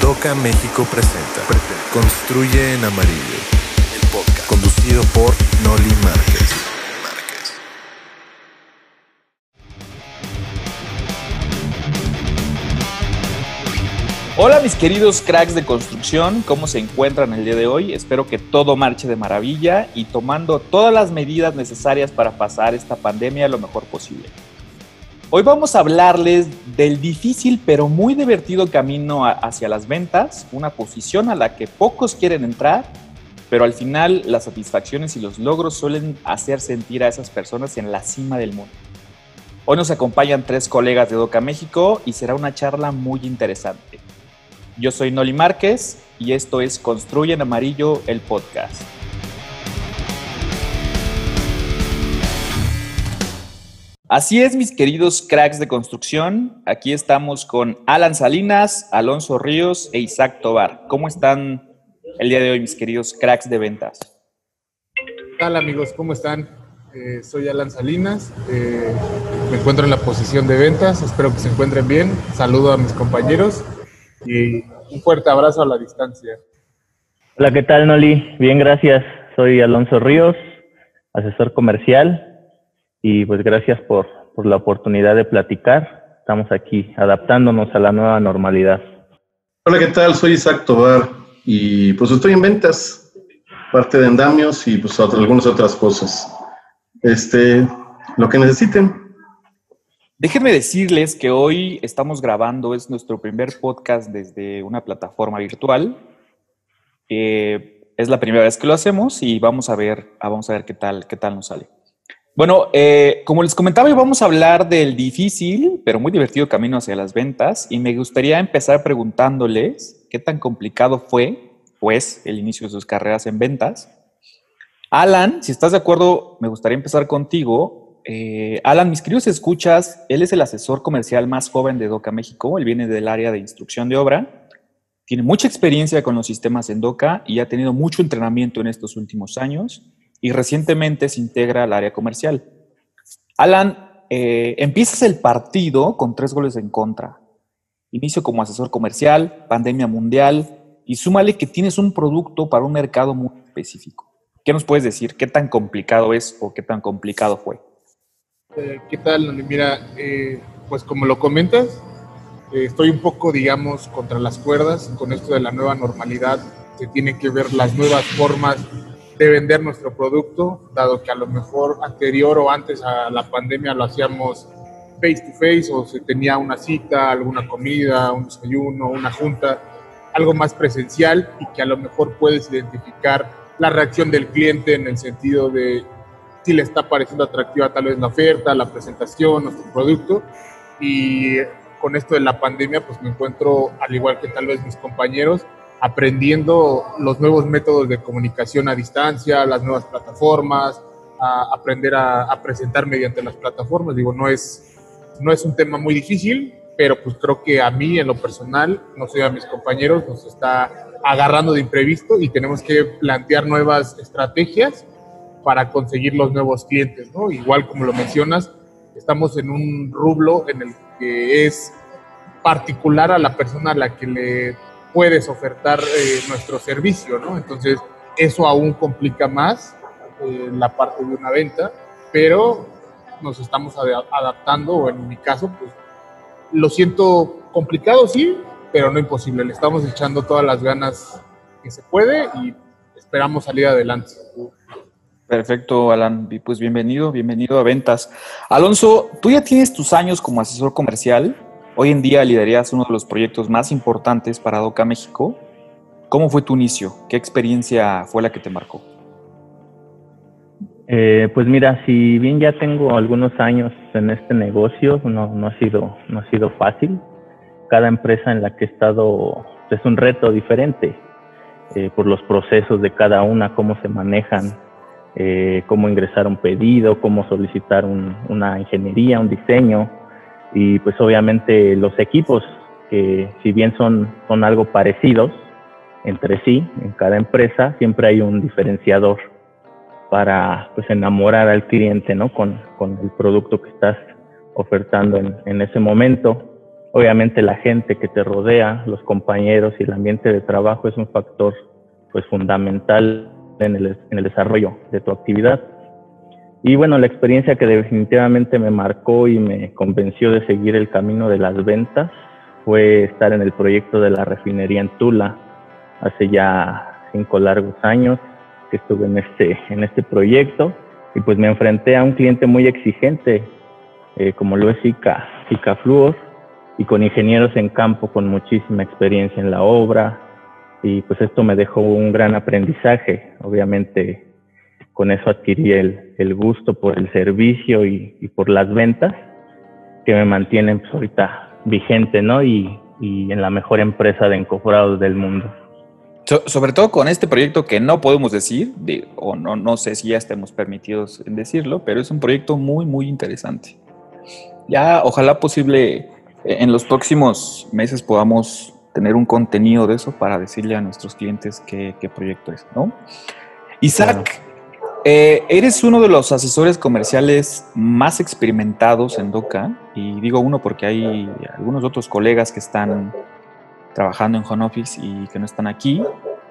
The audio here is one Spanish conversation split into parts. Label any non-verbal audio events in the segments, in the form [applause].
Doca México presenta, Construye en Amarillo, el podcast conducido por Noli Márquez. Hola mis queridos cracks de construcción, ¿cómo se encuentran el día de hoy? Espero que todo marche de maravilla y tomando todas las medidas necesarias para pasar esta pandemia lo mejor posible. Hoy vamos a hablarles del difícil pero muy divertido camino hacia las ventas, una posición a la que pocos quieren entrar, pero al final las satisfacciones y los logros suelen hacer sentir a esas personas en la cima del mundo. Hoy nos acompañan tres colegas de Doca México y será una charla muy interesante. Yo soy Noli Márquez y esto es Construye en Amarillo, el podcast. Así es, mis queridos cracks de construcción. Aquí estamos con Alan Salinas, Alonso Ríos e Isaac Tobar. ¿Cómo están el día de hoy, mis queridos cracks de ventas? ¿Qué tal, amigos? ¿Cómo están? Eh, soy Alan Salinas. Eh, me encuentro en la posición de ventas. Espero que se encuentren bien. Saludo a mis compañeros y un fuerte abrazo a la distancia. Hola, ¿qué tal, Noli? Bien, gracias. Soy Alonso Ríos, asesor comercial, y pues gracias por, por la oportunidad de platicar. Estamos aquí adaptándonos a la nueva normalidad. Hola, ¿qué tal? Soy Isaac Tobar y pues estoy en ventas, parte de andamios y pues algunas otras cosas. Este, lo que necesiten. Déjenme decirles que hoy estamos grabando, es nuestro primer podcast desde una plataforma virtual. es la primera vez que lo hacemos y vamos a ver, ah, vamos a ver qué tal, qué tal nos sale. Bueno, eh, como les comentaba, hoy vamos a hablar del difícil, pero muy divertido camino hacia las ventas y me gustaría empezar preguntándoles qué tan complicado fue, pues, el inicio de sus carreras en ventas. Alan, si estás de acuerdo, me gustaría empezar contigo eh, Alan, mis queridos escuchas, él es el asesor comercial más joven de DOCA México, él viene del área de instrucción de obra, tiene mucha experiencia con los sistemas en DOCA y ha tenido mucho entrenamiento en estos últimos años y recientemente se integra al área comercial. Alan, eh, empiezas el partido con tres goles en contra. Inicio como asesor comercial, pandemia mundial y súmale que tienes un producto para un mercado muy específico. ¿Qué nos puedes decir? ¿Qué tan complicado es o qué tan complicado fue? Eh, ¿Qué tal? Mira, eh, pues como lo comentas, eh, estoy un poco, digamos, contra las cuerdas con esto de la nueva normalidad. Se tienen que ver las nuevas formas de vender nuestro producto, dado que a lo mejor anterior o antes a la pandemia lo hacíamos face to face o se tenía una cita, alguna comida, un desayuno, una junta, algo más presencial y que a lo mejor puedes identificar la reacción del cliente en el sentido de si le está pareciendo atractiva tal vez la oferta, la presentación, nuestro producto. Y con esto de la pandemia, pues me encuentro, al igual que tal vez mis compañeros, aprendiendo los nuevos métodos de comunicación a distancia, las nuevas plataformas, a aprender a, presentar mediante las plataformas. Digo, no es, no es un tema muy difícil, pero pues creo que a mí en lo personal, no sé, a mis compañeros, nos está agarrando de imprevisto y tenemos que plantear nuevas estrategias para conseguir los nuevos clientes, ¿no? Igual como lo mencionas, estamos en un rublo en el que es particular a la persona a la que le puedes ofertar eh, nuestro servicio, ¿no? Entonces, eso aún complica más eh, la parte de una venta, pero nos estamos adaptando, o en mi caso, pues lo siento complicado, sí, pero no imposible. Le estamos echando todas las ganas que se puede y esperamos salir adelante. Perfecto, Alan. Pues bienvenido, bienvenido a Ventas. Alonso, tú ya tienes tus años como asesor comercial. Hoy en día liderías uno de los proyectos más importantes para DOCA México. ¿Cómo fue tu inicio? ¿Qué experiencia fue la que te marcó? Eh, pues mira, si bien ya tengo algunos años en este negocio, no, no, ha sido, no ha sido fácil. Cada empresa en la que he estado es un reto diferente eh, por los procesos de cada una, cómo se manejan eh, cómo ingresar un pedido, cómo solicitar una ingeniería, un diseño y pues obviamente los equipos que si bien son, son algo parecidos entre sí, en cada empresa siempre hay un diferenciador para pues enamorar al cliente ¿no? con, con el producto que estás ofertando en, en ese momento. obviamente la gente que te rodea, los compañeros y el ambiente de trabajo es un factor pues fundamental en el, en el desarrollo de tu actividad. Y bueno, la experiencia que definitivamente me marcó y me convenció de seguir el camino de las ventas fue estar en el proyecto de la refinería en Tula hace ya cinco largos años que estuve en este, en este proyecto y pues me enfrenté a un cliente muy exigente eh, como lo es ICA, Fluor y con ingenieros en campo con muchísima experiencia en la obra y pues esto me dejó un gran aprendizaje. Obviamente con eso adquirí el, el gusto por el servicio y, y, por las ventas que me mantienen pues, ahorita vigente, ¿no? Y, y en la mejor empresa de encofrados del mundo. So, sobre todo con este proyecto que no podemos decir, de, o no, no sé si ya estemos permitidos en decirlo, pero es un proyecto muy, muy interesante. Ya, ojalá posible, en los próximos meses podamos tener un contenido de eso para decirle a nuestros clientes qué, qué proyecto es, ¿no? Isaac, claro. Eh, eres uno de los asesores comerciales más experimentados en DOCA, y digo uno porque hay algunos otros colegas que están trabajando en home office y que no están aquí,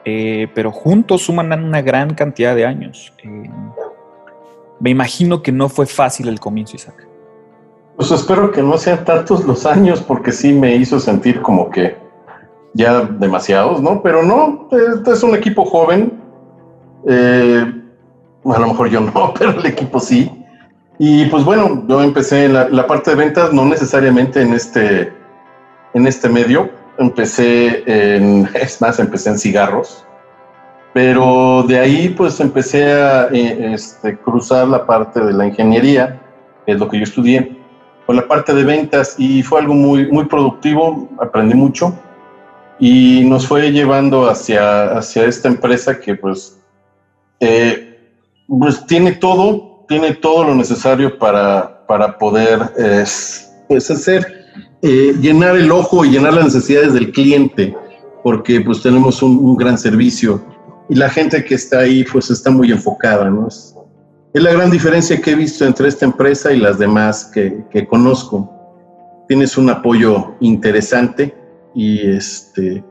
eh, pero juntos suman una gran cantidad de años. Eh, me imagino que no fue fácil el comienzo, Isaac. Pues espero que no sean tantos los años, porque sí me hizo sentir como que ya demasiados, ¿no? Pero no, es un equipo joven. Eh, a lo mejor yo no, [laughs] pero el equipo sí. Y pues bueno, yo empecé la, la, parte de ventas, no necesariamente en este, en este medio. Empecé en, [laughs] es más, empecé en cigarros. Pero de ahí pues empecé a eh, este, cruzar la parte de la ingeniería, es lo que yo estudié, con la parte de ventas y fue algo muy, muy productivo, aprendí mucho y nos fue llevando hacia, hacia esta empresa que pues eh, pues tiene todo, tiene todo lo necesario para, para poder eh, pues hacer, eh, llenar el ojo y llenar las necesidades del cliente, porque pues tenemos un, un, gran servicio y la gente que está ahí pues está muy enfocada, ¿no? Es, es la gran diferencia que he visto entre esta empresa y las demás que, que conozco. Tienes un apoyo interesante y este,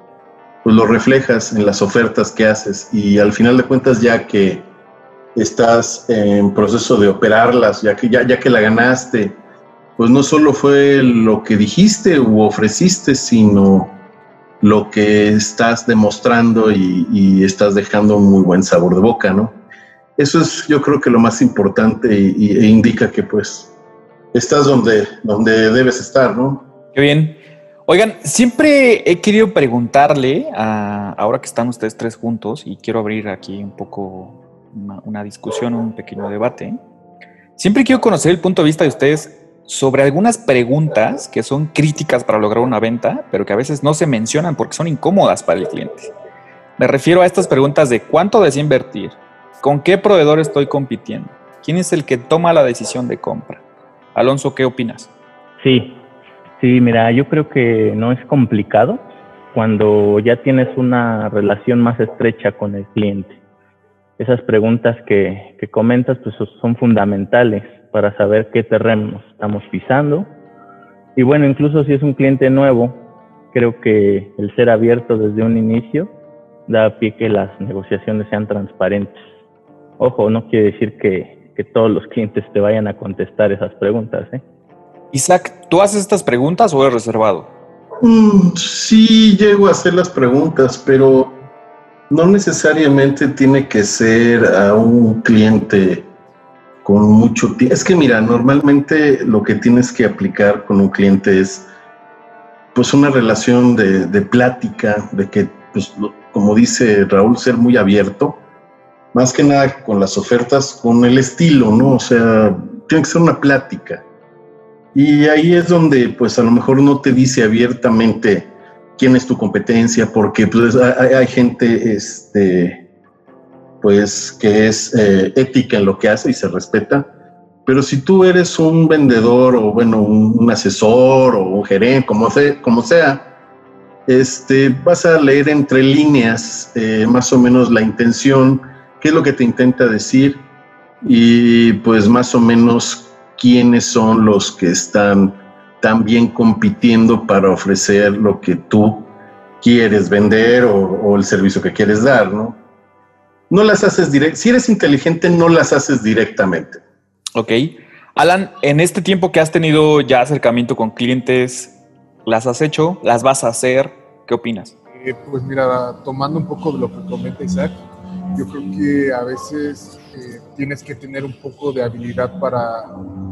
pues lo reflejas en las ofertas que haces y al final de cuentas ya que estás en proceso de operarlas, ya que, ya, ya que la ganaste, pues no solo fue lo que dijiste u ofreciste, sino lo que estás demostrando y, estás dejando un muy buen sabor de boca, ¿no? Eso es yo creo que lo más importante y, e indica que pues estás donde, donde debes estar, ¿no? Qué bien. Oigan, siempre he querido preguntarle, a, ahora que están ustedes tres juntos, y quiero abrir aquí un poco una, discusión, un pequeño debate. Siempre quiero conocer el punto de vista de ustedes sobre algunas preguntas que son críticas para lograr una venta, pero que a veces no se mencionan porque son incómodas para el cliente. Me refiero a estas preguntas de cuánto deseo invertir, con qué proveedor estoy compitiendo, quién es el que toma la decisión de compra. Alonso, ¿qué opinas? Sí, sí, mira, yo creo que no es complicado cuando ya tienes una relación más estrecha con el cliente esas preguntas que, que, comentas pues son fundamentales para saber qué terreno estamos pisando. Y bueno, incluso si es un cliente nuevo, creo que el ser abierto desde un inicio da pie que las negociaciones sean transparentes. Ojo, no quiere decir que, que todos los clientes te vayan a contestar esas preguntas. ¿eh? Isaac, ¿tú haces estas preguntas o eres reservado? Mm, sí, llego a hacer las preguntas, pero no necesariamente tiene que ser a un cliente con mucho tiempo. Es que mira, normalmente lo que tienes que aplicar con un cliente es pues una relación de, de plática, de que, pues, como dice Raúl, ser muy abierto, más que nada con las ofertas, con el estilo, ¿no? O sea, tiene que ser una plática. Y ahí es donde, pues a lo mejor no te dice abiertamente, quién es tu competencia, porque pues, hay, hay gente este, pues, que es eh, ética en lo que hace y se respeta. Pero si tú eres un vendedor o bueno, un, asesor o un gerente, como, sea, como sea, este, vas a leer entre líneas eh, más o menos la intención, qué es lo que te intenta decir y pues más o menos quiénes son los que están también compitiendo para ofrecer lo que tú quieres vender o, el servicio que quieres dar, ¿no? No las haces direct. Si eres inteligente, no las haces directamente. Ok. Alan, en este tiempo que has tenido ya acercamiento con clientes, ¿las has hecho? ¿Las vas a hacer? ¿Qué opinas? Eh, pues mira, tomando un poco de lo que comenta Isaac, yo creo que a veces eh, tienes que tener un poco de habilidad para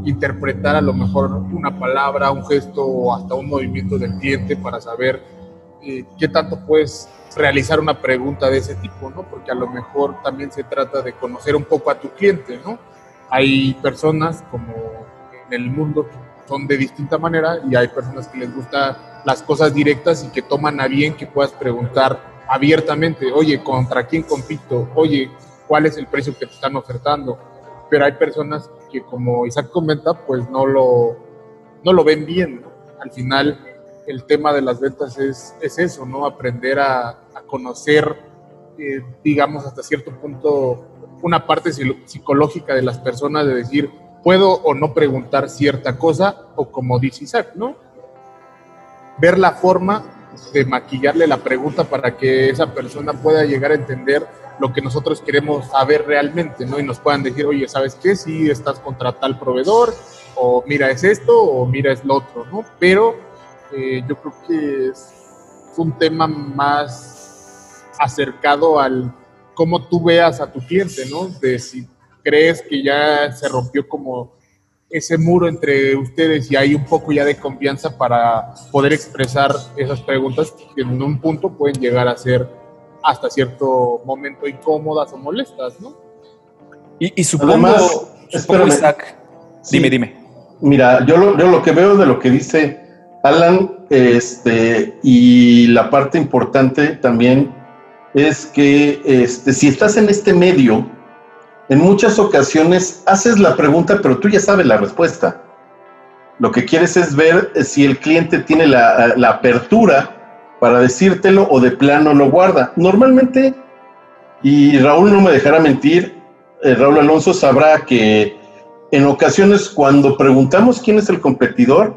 interpretar a lo mejor una palabra, un gesto o hasta un movimiento del cliente para saber eh, qué tanto puedes realizar una pregunta de ese tipo, ¿no? Porque a lo mejor también se trata de conocer un poco a tu cliente, ¿no? Hay personas como en el mundo que son de distinta manera y hay personas que les gustan las cosas directas y que toman a bien que puedas preguntar abiertamente, oye, ¿contra quién compito? Oye, ¿cuál es el precio que te están ofertando? Pero hay personas que, como Isaac comenta, pues no lo, no lo ven bien. Al final, el tema de las ventas es, es eso, ¿no? Aprender a, conocer, eh, digamos, hasta cierto punto, una parte psicológica de las personas de decir, puedo o no preguntar cierta cosa, o como dice Isaac, ¿no? Ver la forma de maquillarle la pregunta para que esa persona pueda llegar a entender lo que nosotros queremos saber realmente, ¿no? Y nos puedan decir, oye, ¿sabes qué? Si estás contra tal proveedor, o mira es esto, o mira es lo otro, ¿no? Pero eh, yo creo que es un tema más acercado al cómo tú veas a tu cliente, ¿no? De si crees que ya se rompió como ese muro entre ustedes y hay un poco ya de confianza para poder expresar esas preguntas que en un punto pueden llegar a ser hasta cierto momento incómodas o molestas, ¿no? Y, y supongo, Isaac, dime, dime. Mira, yo lo, yo lo que veo de lo que dice Alan, este, y la parte importante también es que este, si estás en este medio, en muchas ocasiones haces la pregunta, pero tú ya sabes la respuesta. Lo que quieres es ver si el cliente tiene la, apertura para decírtelo o de plano lo guarda. Normalmente, y Raúl no me dejará mentir, eh, Raúl Alonso sabrá que en ocasiones cuando preguntamos quién es el competidor,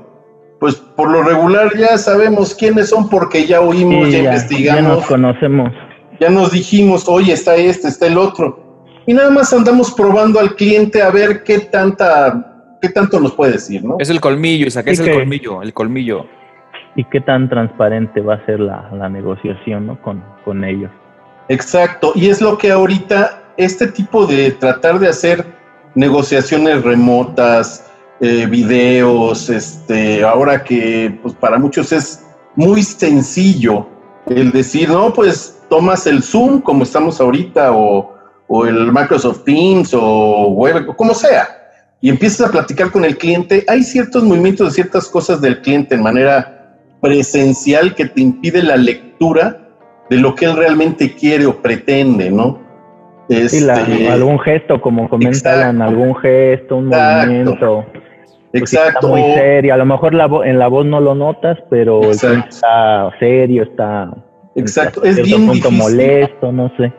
pues por lo regular ya sabemos quiénes son porque ya oímos, ya, investigamos. Ya nos conocemos. Ya nos dijimos, oye, está este, está el otro y nada más andamos probando al cliente a ver qué tanta, qué tanto nos puede decir, ¿no? Es el colmillo, Isaac, es el colmillo, el colmillo. Y qué tan transparente va a ser la, negociación, ¿no? Con, con ellos. Exacto, y es lo que ahorita este tipo de tratar de hacer negociaciones remotas, eh, videos, este, ahora que pues para muchos es muy sencillo el decir, no, pues tomas el Zoom como estamos ahorita o o el Microsoft Teams o web, o como sea, y empiezas a platicar con el cliente, hay ciertos movimientos de ciertas cosas del cliente en manera presencial que te impide la lectura de lo que él realmente quiere o pretende, ¿no? Este, algún gesto, como comentan, algún gesto, un movimiento. Pues exacto. Está muy serio. A lo mejor la en la voz no lo notas, pero está serio, está. Exacto. Es bien difícil. molesto, no sé.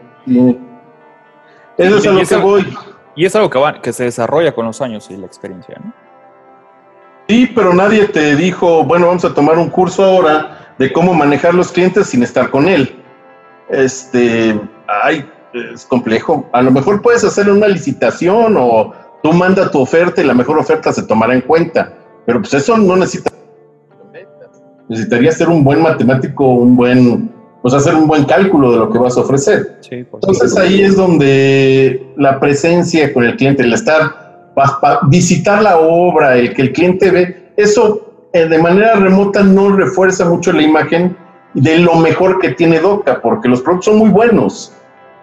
Eso es a lo que voy. Y es algo que, que se desarrolla con los años y la experiencia, ¿no? Sí, pero nadie te dijo, bueno, vamos a tomar un curso ahora de cómo manejar los clientes sin estar con él. Este, ay, es complejo. A lo mejor puedes hacer una licitación o tú manda tu oferta y la mejor oferta se tomará en cuenta. Pero pues eso no necesita. Necesitaría ser un buen matemático, un buen pues hacer un buen cálculo de lo que vas a ofrecer. Entonces ahí es donde la presencia con el cliente, el estar, visitar la obra, el que el cliente ve, eso eh, de manera remota no refuerza mucho la imagen de lo mejor que tiene DOCA, porque los productos son muy buenos,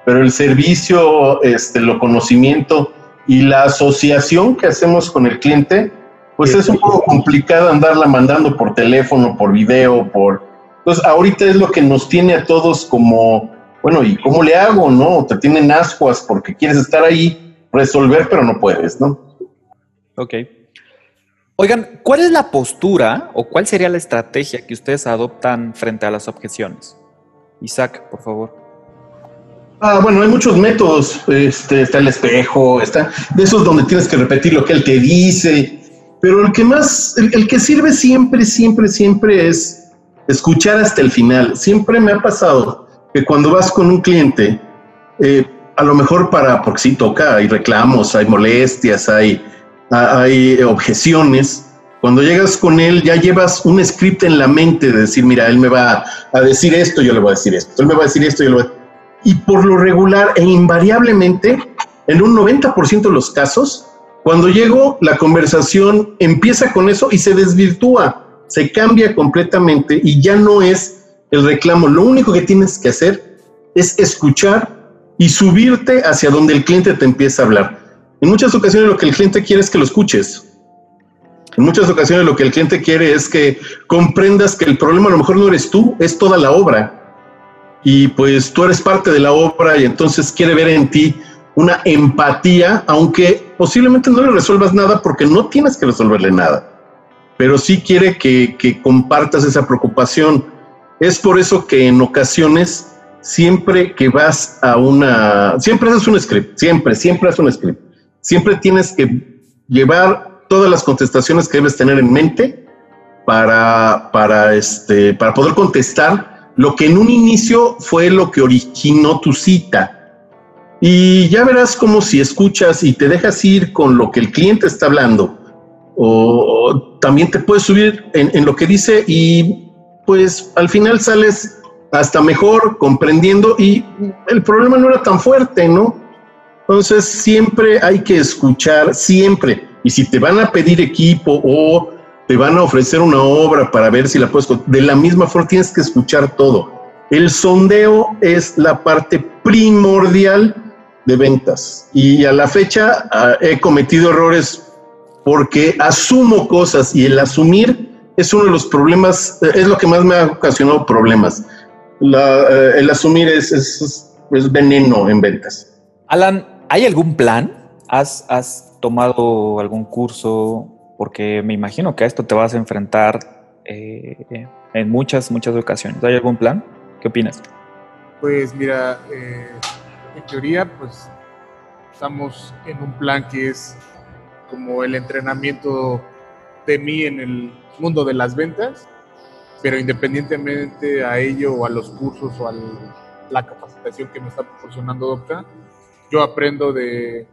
pero el servicio, este, lo conocimiento y la asociación que hacemos con el cliente, pues es un poco complicado andarla mandando por teléfono, por video, por entonces, ahorita es lo que nos tiene a todos como, bueno, ¿y cómo le hago, no? Te tienen ascuas porque quieres estar ahí, resolver, pero no puedes, ¿no? Ok. Oigan, ¿cuál es la postura o cuál sería la estrategia que ustedes adoptan frente a las objeciones? Isaac, por favor. Ah, bueno, hay muchos métodos. Este, está el espejo, está de esos donde tienes que repetir lo que él te dice. pero el que más, el, que sirve siempre, siempre, siempre es escuchar hasta el final. Siempre me ha pasado que cuando vas con un cliente, eh, a lo mejor para, porque sí toca, hay reclamos, hay molestias, hay, objeciones, cuando llegas con él ya llevas un script en la mente de decir, mira, él me va a decir esto, yo le voy a decir esto, él me va a decir esto, yo le voy a... Y por lo regular e invariablemente, en un 90% de los casos, cuando llego, la conversación empieza con eso y se desvirtúa, se cambia completamente y ya no es el reclamo. Lo único que tienes que hacer es escuchar y subirte hacia donde el cliente te empieza a hablar. En muchas ocasiones lo que el cliente quiere es que lo escuches. En muchas ocasiones lo que el cliente quiere es que comprendas que el problema a lo mejor no eres tú, es toda la obra. Y pues tú eres parte de la obra y entonces quiere ver en ti una empatía, aunque posiblemente no le resuelvas nada porque no tienes que resolverle nada. Pero sí quiere que, que compartas esa preocupación. Es por eso que en ocasiones, siempre que vas a una, siempre haces un script, siempre, siempre haces un script. Siempre tienes que llevar todas las contestaciones que debes tener en mente para, para, este, para poder contestar lo que en un inicio fue lo que originó tu cita. Y ya verás como si escuchas y te dejas ir con lo que el cliente está hablando, o, también te puedes subir en, en lo que dice y pues al final sales hasta mejor comprendiendo y el problema no era tan fuerte, ¿no? Entonces siempre hay que escuchar, siempre. Y si te van a pedir equipo o te van a ofrecer una obra para ver si la puedes, de la misma forma tienes que escuchar todo. El sondeo es la parte primordial de ventas. Y a la fecha ah, he cometido errores porque asumo cosas y el asumir es uno de los problemas, eh, es lo que más me ha ocasionado problemas. Eh, el asumir es, es, es, veneno en ventas. Alan, ¿hay algún plan? ¿Has, has tomado algún curso? Porque me imagino que a esto te vas a enfrentar eh, en muchas, muchas ocasiones. ¿Hay algún plan? ¿Qué opinas? Pues mira, eh, en teoría, pues estamos en un plan que es como el entrenamiento de mí en el mundo de las ventas, pero independientemente a ello o a los cursos o a la capacitación que me está proporcionando Docta, yo aprendo de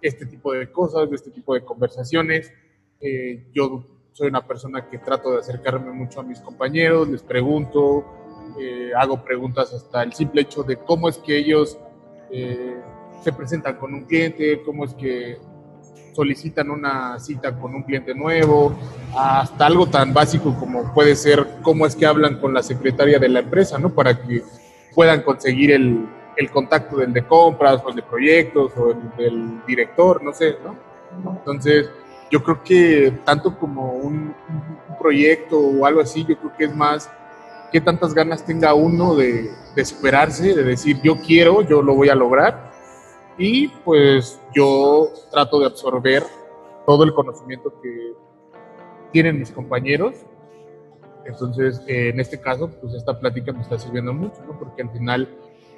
este tipo de cosas, de este tipo de conversaciones. Eh, yo soy una persona que trato de acercarme mucho a mis compañeros, les pregunto, eh, hago preguntas hasta el simple hecho de cómo es que ellos eh, se presentan con un cliente, cómo es que solicitan una cita con un cliente nuevo, hasta algo tan básico como puede ser cómo es que hablan con la secretaria de la empresa, ¿no? Para que puedan conseguir el, el contacto del de compras o el de proyectos o el del director, no sé, ¿no? Entonces, yo creo que tanto como un, proyecto o algo así, yo creo que es más qué tantas ganas tenga uno de, de superarse, de decir yo quiero, yo lo voy a lograr y pues yo trato de absorber todo el conocimiento que tienen mis compañeros. Entonces, en este caso, pues esta plática me está sirviendo mucho, ¿no? Porque al final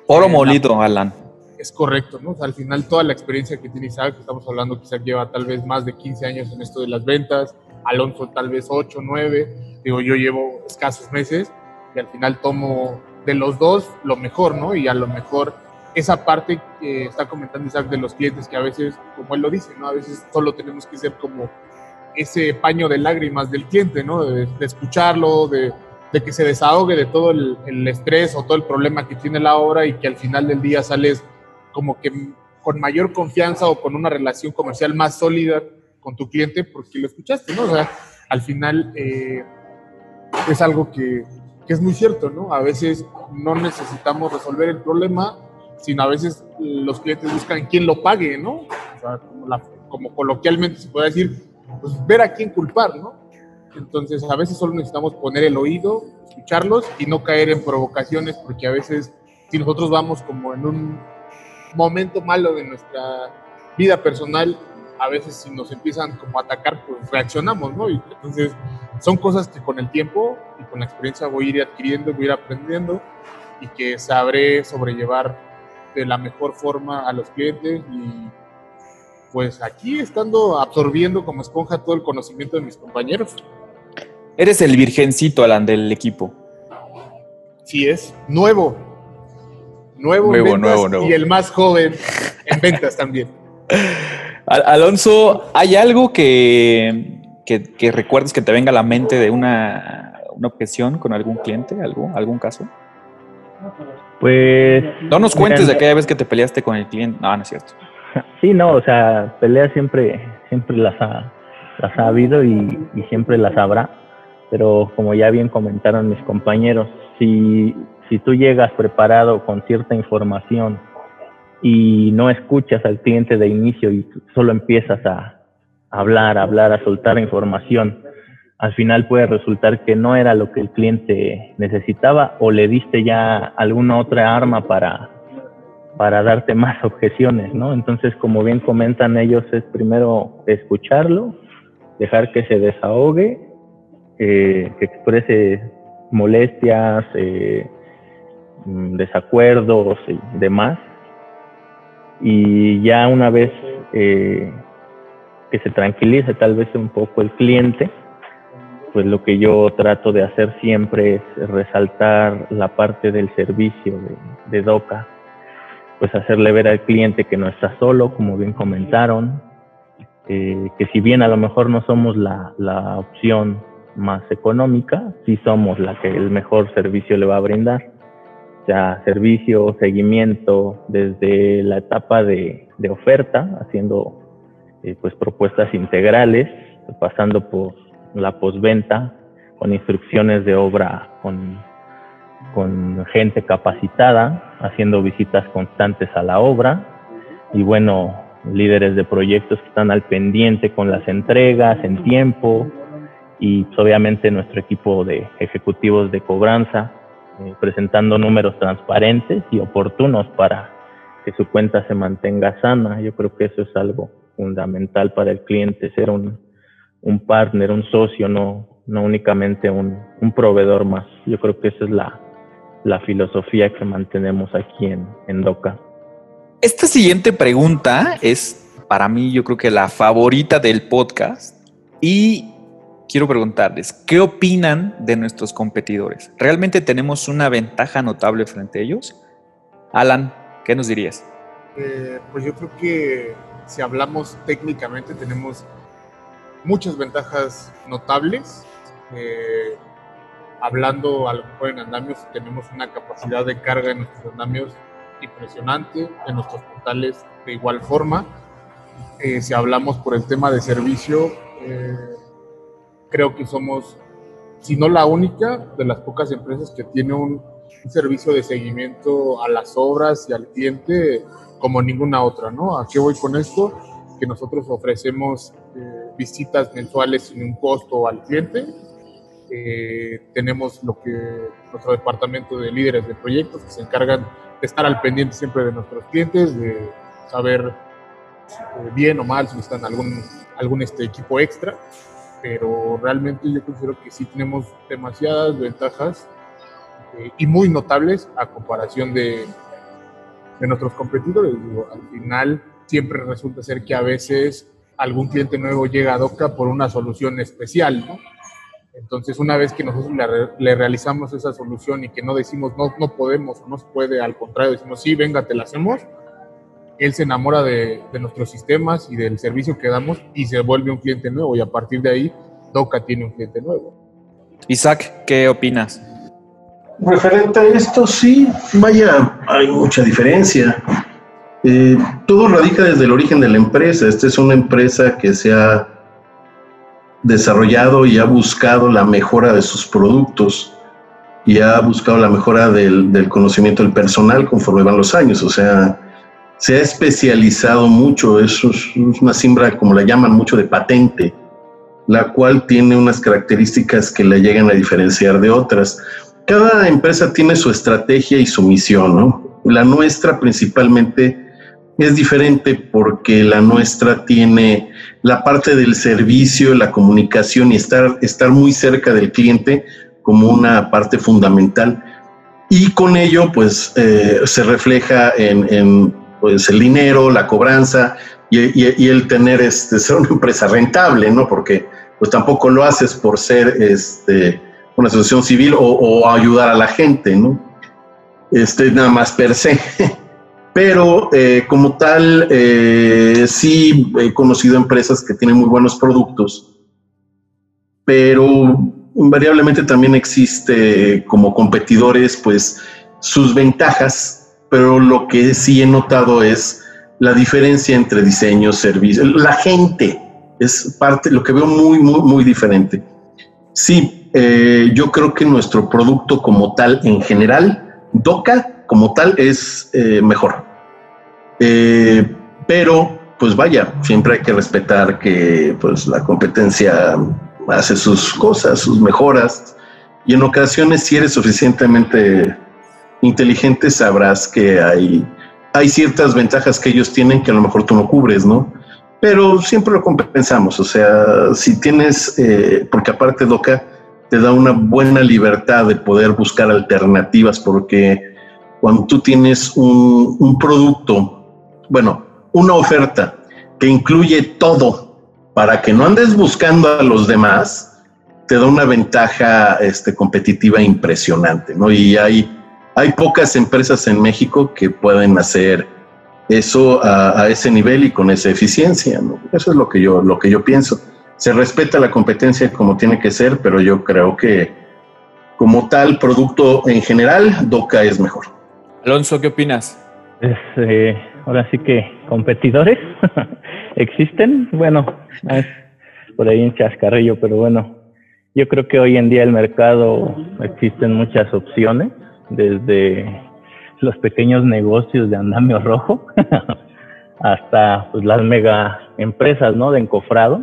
Oro molido, Alan. Es correcto, ¿no? al final toda la experiencia que tiene Isaac, estamos hablando que Isaac lleva tal vez más de 15 años en esto de las ventas, Alonso tal vez 8, 9, digo, yo llevo escasos meses y al final tomo de los dos lo mejor, ¿no? Y a lo mejor esa parte que está comentando Isaac de los clientes que a veces, como él lo dice, ¿no? A veces solo tenemos que ser como ese paño de lágrimas del cliente, ¿no? de escucharlo, de, de que se desahogue de todo el, estrés o todo el problema que tiene la obra y que al final del día sales como que con mayor confianza o con una relación comercial más sólida con tu cliente porque lo escuchaste, ¿no? O sea, al final eh, es algo que, que, es muy cierto, ¿no? A veces no necesitamos resolver el problema, sino a veces los clientes buscan quién lo pague, ¿no? O sea, como, como coloquialmente se puede decir, pues ver a quién culpar, ¿no? Entonces, a veces solo necesitamos poner el oído, escucharlos y no caer en provocaciones, porque a veces, si nosotros vamos como en un momento malo de nuestra vida personal, a veces si nos empiezan como a atacar, pues reaccionamos, ¿no? Y entonces, son cosas que con el tiempo y con la experiencia voy a ir adquiriendo, voy a ir aprendiendo y que sabré sobrellevar de la mejor forma a los clientes y pues aquí estando absorbiendo como esponja todo el conocimiento de mis compañeros. Eres el virgencito, Alan, del equipo. Sí es, nuevo. Nuevo, en Nuevo, ventas nuevo, nuevo. y el más joven en ventas también. [laughs] Al- Alonso, ¿hay algo que, que, que recuerdes que te venga a la mente de una, una objeción con algún cliente, algo, algún caso? Pues. No nos cuentes mira, de aquella vez que te peleaste con el cliente. No, no es cierto. [laughs] Sí, no, o sea, peleas siempre, siempre las ha, las ha habido y, y siempre las habrá. Pero como ya bien comentaron mis compañeros, si, si tú llegas preparado con cierta información y no escuchas al cliente de inicio y solo empiezas a hablar, a hablar, a soltar información, al final puede resultar que no era lo que el cliente necesitaba o le diste ya alguna otra arma para, para darte más objeciones, ¿no? Entonces, como bien comentan ellos, es primero escucharlo, dejar que se desahogue, eh, que exprese molestias, eh, desacuerdos y demás. Y ya una vez eh, que se tranquilice tal vez un poco el cliente, pues lo que yo trato de hacer siempre es resaltar la parte del servicio de, de DOCA, pues hacerle ver al cliente que no está solo, como bien comentaron, eh, que si bien a lo mejor no somos la, la opción más económica, sí somos la que el mejor servicio le va a brindar. O sea, servicio, seguimiento, desde la etapa de, de oferta, haciendo eh, pues propuestas integrales, pasando por la postventa, con instrucciones de obra con, con gente capacitada, haciendo visitas constantes a la obra y bueno, líderes de proyectos que están al pendiente con las entregas en tiempo y pues, obviamente nuestro equipo de ejecutivos de cobranza eh, presentando números transparentes y oportunos para que su cuenta se mantenga sana. Yo creo que eso es algo fundamental para el cliente, ser un, un partner, un socio, no, no únicamente un, un proveedor más. Yo creo que esa es la, la filosofía que mantenemos aquí en, en DOCA. Esta siguiente pregunta es para mí, yo creo que la favorita del podcast. Y quiero preguntarles, ¿qué opinan de nuestros competidores? ¿Realmente tenemos una ventaja notable frente a ellos? Alan, ¿qué nos dirías? Eh, pues yo creo que si hablamos técnicamente tenemos muchas ventajas notables. Eh, hablando a lo mejor en andamios, tenemos una capacidad de carga en nuestros andamios impresionante, en nuestros portales de igual forma. Eh, si hablamos por el tema de servicio, eh, creo que somos, si no la única, de las pocas empresas que tiene un, un servicio de seguimiento a las obras y al cliente como ninguna otra, ¿no? ¿A qué voy con esto? Que nosotros ofrecemos eh, visitas mensuales sin un costo al cliente. Eh, tenemos lo que nuestro departamento de líderes de proyectos que se encargan de estar al pendiente siempre de nuestros clientes, de saber eh, bien o mal si necesitan algún, algún este, equipo extra. Pero realmente yo considero que sí tenemos demasiadas ventajas eh, y muy notables a comparación de, de nuestros competidores. Digo, al final siempre resulta ser que a veces algún cliente nuevo llega a DOCA por una solución especial, ¿no? Entonces, una vez que nosotros le, le realizamos esa solución y que no decimos no, no podemos o no se puede, al contrario, decimos sí, venga, te la hacemos, él se enamora de, de nuestros sistemas y del servicio que damos y se vuelve un cliente nuevo y a partir de ahí DOCA tiene un cliente nuevo. Isaac, ¿qué opinas? Referente a esto, sí, vaya, hay mucha diferencia. Eh, todo radica desde el origen de la empresa. Esta es una empresa que se ha desarrollado y ha buscado la mejora de sus productos y ha buscado la mejora del, del conocimiento del personal conforme van los años. O sea, se ha especializado mucho. Es una siembra, como la llaman mucho, de patente, la cual tiene unas características que la llegan a diferenciar de otras cada empresa tiene su estrategia y su misión, ¿no? La nuestra principalmente es diferente porque la nuestra tiene la parte del servicio, la comunicación y estar, estar muy cerca del cliente como una parte fundamental. Y con ello, pues, eh, se refleja en, en, pues, el dinero, la cobranza, y, el tener, este, [laughs] ser una empresa rentable, ¿no? Porque pues tampoco lo haces por ser este, una asociación civil o, ayudar a la gente, ¿no? Este, nada más per se. [laughs] Pero eh, como tal, eh, sí he conocido empresas que tienen muy buenos productos, pero invariablemente también existe como competidores, pues sus ventajas, pero lo que sí he notado es la diferencia entre diseño, servicio, la gente es parte, lo que veo muy, muy, muy diferente. Sí, eh, yo creo que nuestro producto como tal en general, DOCA como tal es mejor. Eh, pero, pues vaya, siempre hay que respetar que pues, la competencia hace sus cosas, sus mejoras, y en ocasiones si eres suficientemente inteligente sabrás que hay, hay ciertas ventajas que ellos tienen que a lo mejor tú no cubres, ¿no? Pero siempre lo compensamos, o sea, si tienes, eh, porque aparte DOCA te da una buena libertad de poder buscar alternativas, porque cuando tú tienes un, un producto, bueno, una oferta que incluye todo para que no andes buscando a los demás, te da una ventaja este, competitiva impresionante, ¿no? Y hay, hay pocas empresas en México que pueden hacer eso a, ese nivel y con esa eficiencia, ¿no? Eso es lo que yo, lo que yo pienso. Se respeta la competencia como tiene que ser, pero yo creo que como tal producto en general, DOCA es mejor. Alonso, ¿qué opinas? Eh, ahora sí que competidores [laughs] existen. Bueno, por ahí en chascarrillo, pero bueno, yo creo que hoy en día el mercado existen muchas opciones, desde los pequeños negocios de andamio rojo [laughs] hasta pues, las mega empresas ¿no? de encofrado.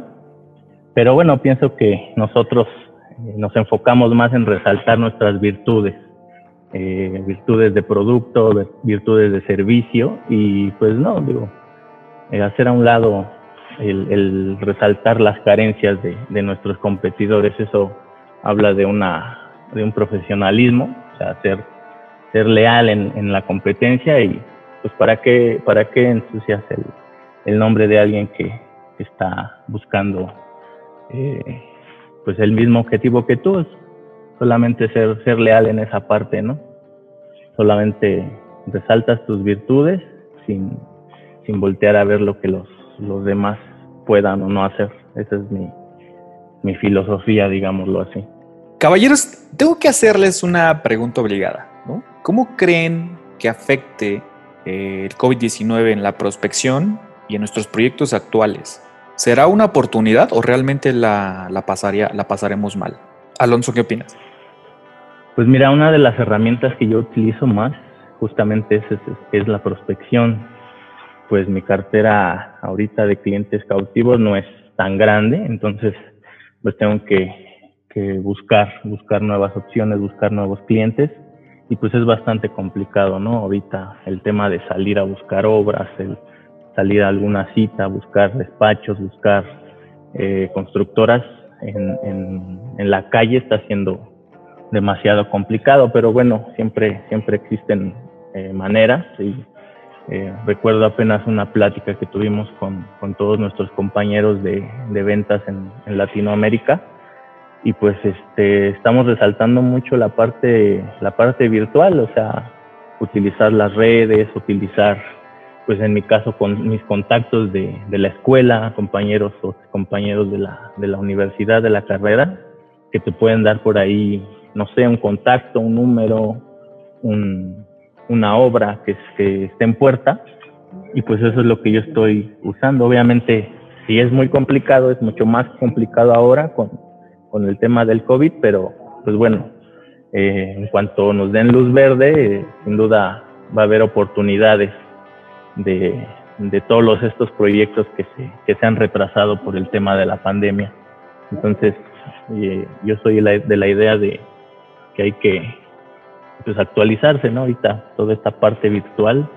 Pero bueno, pienso que nosotros nos enfocamos más en resaltar nuestras virtudes, eh, virtudes de producto, virtudes de servicio y pues no, digo, eh, hacer a un lado el, resaltar las carencias de, nuestros competidores, eso habla de, una, de un profesionalismo, o sea, ser, ser leal en, la competencia y pues para qué, para qué ensucias el, nombre de alguien que, está buscando eh, pues el mismo objetivo que tú, solamente ser, ser leal en esa parte, ¿no? Solamente resaltas tus virtudes sin, sin voltear a ver lo que los los demás puedan o no hacer. Esa es mi, mi filosofía, digámoslo así. Caballeros, tengo que hacerles una pregunta obligada. ¿no? ¿Cómo creen que afecte eh, el COVID-19 en la prospección y en nuestros proyectos actuales? ¿Será una oportunidad o realmente la, la, pasaría, la pasaremos mal? Alonso, ¿qué opinas? Pues mira, una de las herramientas que yo utilizo más justamente es, es la prospección pues mi cartera ahorita de clientes cautivos no es tan grande, entonces pues tengo que, buscar, buscar nuevas opciones, buscar nuevos clientes y pues es bastante complicado, ¿no? Ahorita el tema de salir a buscar obras, el salir a alguna cita, buscar despachos, buscar eh, constructoras en, en, la calle está siendo demasiado complicado, pero bueno, siempre, siempre existen eh, maneras y eh, recuerdo apenas una plática que tuvimos con, con todos nuestros compañeros de, de ventas en, en, Latinoamérica y pues este, estamos resaltando mucho la parte, la parte virtual, o sea, utilizar las redes, utilizar, pues en mi caso, con mis contactos de, de la escuela, compañeros o compañeros de la, de la universidad, de la carrera, que te pueden dar por ahí, no sé, un contacto, un número, un, una obra que, que esté en puerta y pues eso es lo que yo estoy usando. Obviamente, si es muy complicado, es mucho más complicado ahora con, con el tema del COVID, pero pues bueno, eh, en cuanto nos den luz verde, eh, sin duda va a haber oportunidades de, de todos estos proyectos que se, que se han retrasado por el tema de la pandemia. Entonces, eh, yo soy de la idea de que hay que pues actualizarse, ¿no? Ahorita toda esta parte virtual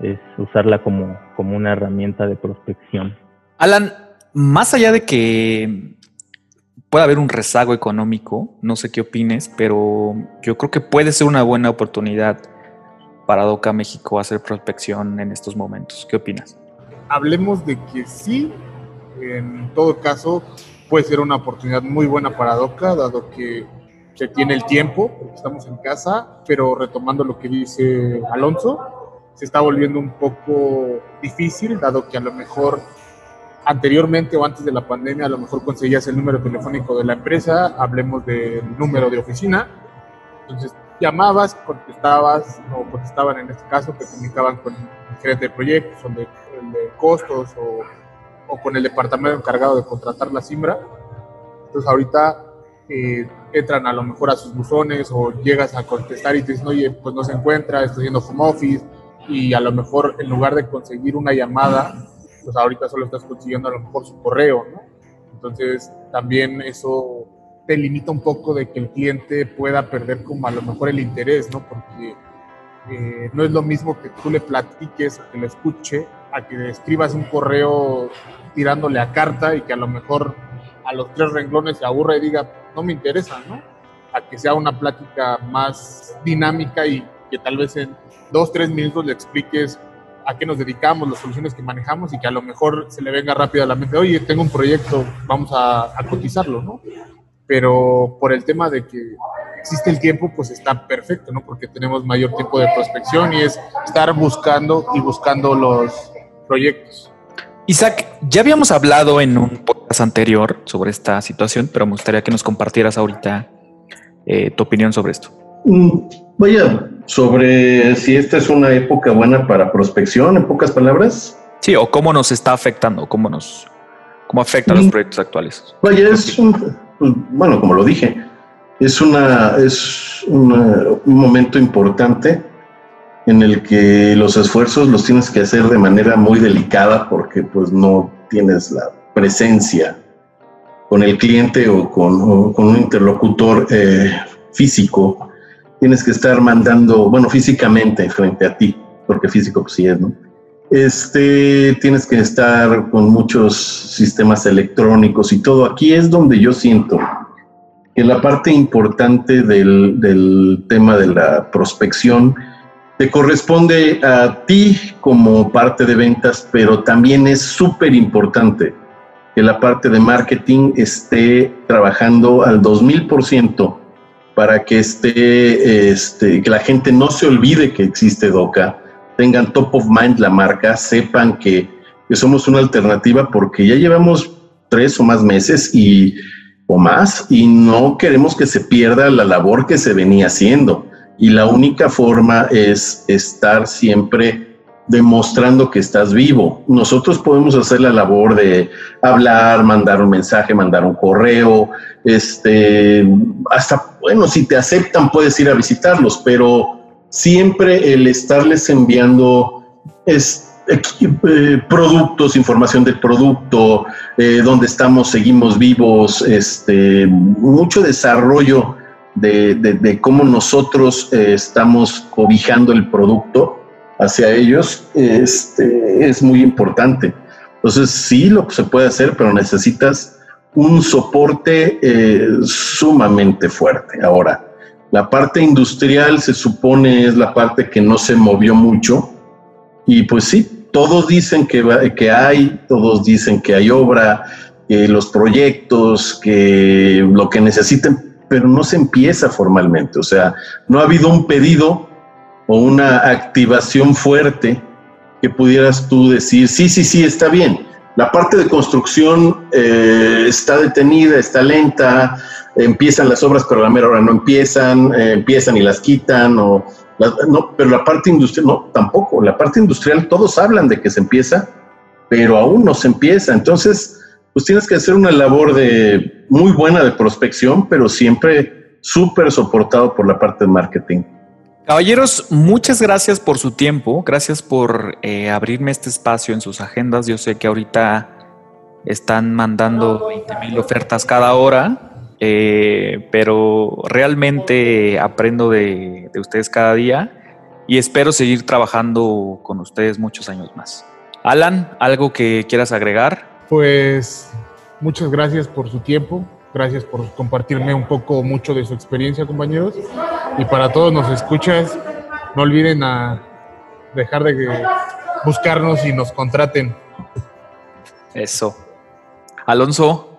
es usarla como, como una herramienta de prospección. Alan, más allá de que pueda haber un rezago económico, no sé qué opines, pero yo creo que puede ser una buena oportunidad para DOCA México hacer prospección en estos momentos. ¿Qué opinas? hablemos de que sí, en todo caso, puede ser una oportunidad muy buena para DOCA, dado que se tiene el tiempo, estamos en casa, pero retomando lo que dice Alonso, se está volviendo un poco difícil, dado que a lo mejor anteriormente o antes de la pandemia a lo mejor conseguías el número telefónico de la empresa, hablemos del número de oficina, entonces llamabas, contestabas o contestaban en este caso, te comunicaban con el gerente de proyectos o de, de costos o, o, con el departamento encargado de contratar la simbra. Entonces ahorita eh, entran a lo mejor a sus buzones o llegas a contestar y te dicen, oye, pues no se encuentra, estoy haciendo home office y a lo mejor en lugar de conseguir una llamada, pues ahorita solo estás consiguiendo a lo mejor su correo, ¿no? Entonces también eso te limita un poco de que el cliente pueda perder como a lo mejor el interés, ¿no? Porque eh, no es lo mismo que tú le platiques que le escuche a que escribas un correo tirándole a carta y que a lo mejor a los tres renglones se aburra y diga, no me interesa, ¿no? A que sea una plática más dinámica y que tal vez en dos, tres minutos le expliques a qué nos dedicamos, las soluciones que manejamos y que a lo mejor se le venga rápido a la mente, oye, tengo un proyecto, vamos a, a cotizarlo, ¿no? Pero por el tema de que existe el tiempo, pues está perfecto, ¿no? Porque tenemos mayor tiempo de prospección y es estar buscando y buscando los proyectos. Isaac, ya habíamos hablado en un podcast anterior sobre esta situación, pero me gustaría que nos compartieras ahorita eh, tu opinión sobre esto. Mm, vaya, sobre si esta es una época buena para prospección, en pocas palabras. Sí, o cómo nos está afectando, cómo nos, cómo afecta a los proyectos actuales. Vaya, es un, pues, bueno, como lo dije, es una, es una, un momento importante en el que los esfuerzos los tienes que hacer de manera muy delicada porque pues no tienes la presencia con el cliente o con, o con un interlocutor eh, físico tienes que estar mandando, bueno, físicamente frente a ti, porque físico pues sí es, ¿no? Este, tienes que estar con muchos sistemas electrónicos y todo. Aquí es donde yo siento que la parte importante del, del tema de la prospección te corresponde a ti como parte de ventas, pero también es súper importante que la parte de marketing esté trabajando al 2000% para que esté, este, que la gente no se olvide que existe DOCA, tengan top of mind la marca, sepan que, que somos una alternativa porque ya llevamos tres o más meses y o más y no queremos que se pierda la labor que se venía haciendo y la única forma es estar siempre demostrando que estás vivo. Nosotros podemos hacer la labor de hablar, mandar un mensaje, mandar un correo, este, hasta, bueno, si te aceptan puedes ir a visitarlos, pero siempre el estarles enviando es, eh, productos, información del producto, eh, donde estamos, seguimos vivos, este, mucho desarrollo de, de, cómo nosotros eh, estamos cobijando el producto hacia ellos este, es muy importante. Entonces sí lo se puede hacer, pero necesitas un soporte eh, sumamente fuerte. Ahora, la parte industrial se supone es la parte que no se movió mucho y pues sí, todos dicen que, que hay, todos dicen que hay obra, que los proyectos, que lo que necesiten, pero no se empieza formalmente. O sea, no ha habido un pedido o una activación fuerte que pudieras tú decir, sí, sí, sí, está bien. La parte de construcción eh, está detenida, está lenta, empiezan las obras, pero la mera hora no empiezan, eh, empiezan y las quitan, o no, pero la parte industrial, no, tampoco. La parte industrial, todos hablan de que se empieza, pero aún no se empieza. Entonces, pues tienes que hacer una labor de muy buena de prospección, pero siempre súper soportado por la parte de marketing. Caballeros, muchas gracias por su tiempo, gracias por eh, abrirme este espacio en sus agendas. Yo sé que ahorita están mandando 20 mil ofertas cada hora, eh, pero realmente aprendo de, de ustedes cada día y espero seguir trabajando con ustedes muchos años más. Alan, ¿algo que quieras agregar? Pues muchas gracias por su tiempo, Gracias por compartirme un poco, mucho de su experiencia, compañeros. Y para todos nos escuchas, no olviden a dejar de buscarnos y nos contraten. Eso. Alonso,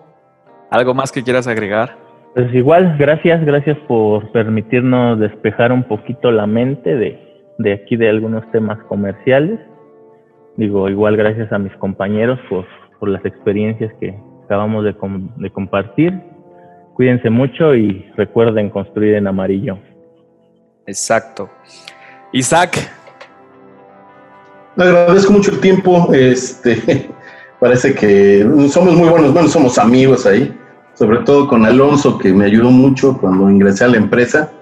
¿algo más que quieras agregar? Pues igual, gracias, gracias por permitirnos despejar un poquito la mente de, de aquí de algunos temas comerciales. Digo, igual gracias a mis compañeros por, por las experiencias que acabamos de, de compartir. Cuídense mucho y recuerden construir en amarillo. Exacto. Isaac. agradezco mucho el tiempo. Este, [laughs] parece que somos muy buenos, bueno, somos amigos ahí sobre todo con Alonso, que me ayudó mucho cuando ingresé a la empresa,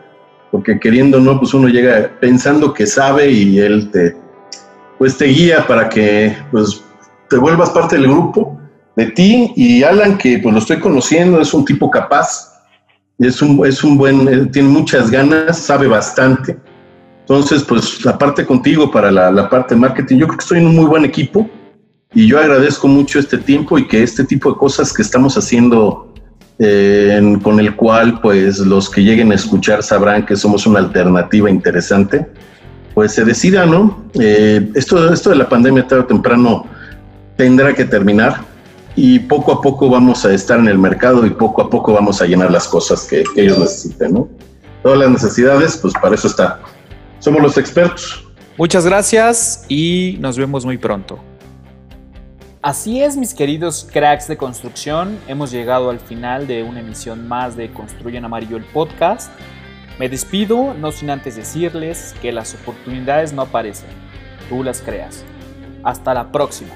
porque queriendo no, pues uno llega pensando que sabe y él te, pues te guía para que pues, te vuelvas parte del grupo, de ti y Alan, que pues lo estoy conociendo, es un tipo capaz, es un, es un buen, tiene muchas ganas, sabe bastante. Entonces, pues la parte contigo para la, la parte de marketing, yo creo que estoy en un muy buen equipo y yo agradezco mucho este tiempo y que este tipo de cosas que estamos haciendo eh, con el cual pues los que lleguen a escuchar sabrán que somos una alternativa interesante, pues se decida, ¿no? Eh, esto, esto de la pandemia tarde o temprano tendrá que terminar y poco a poco vamos a estar en el mercado y poco a poco vamos a llenar las cosas que, que ellos necesiten, ¿no? Todas las necesidades, pues para eso está. Somos los expertos. Muchas gracias y nos vemos muy pronto. Así es, mis queridos cracks de construcción, hemos llegado al final de una emisión más de Construyen Amarillo el podcast. Me despido, no sin antes decirles que las oportunidades no aparecen, tú las creas. Hasta la próxima.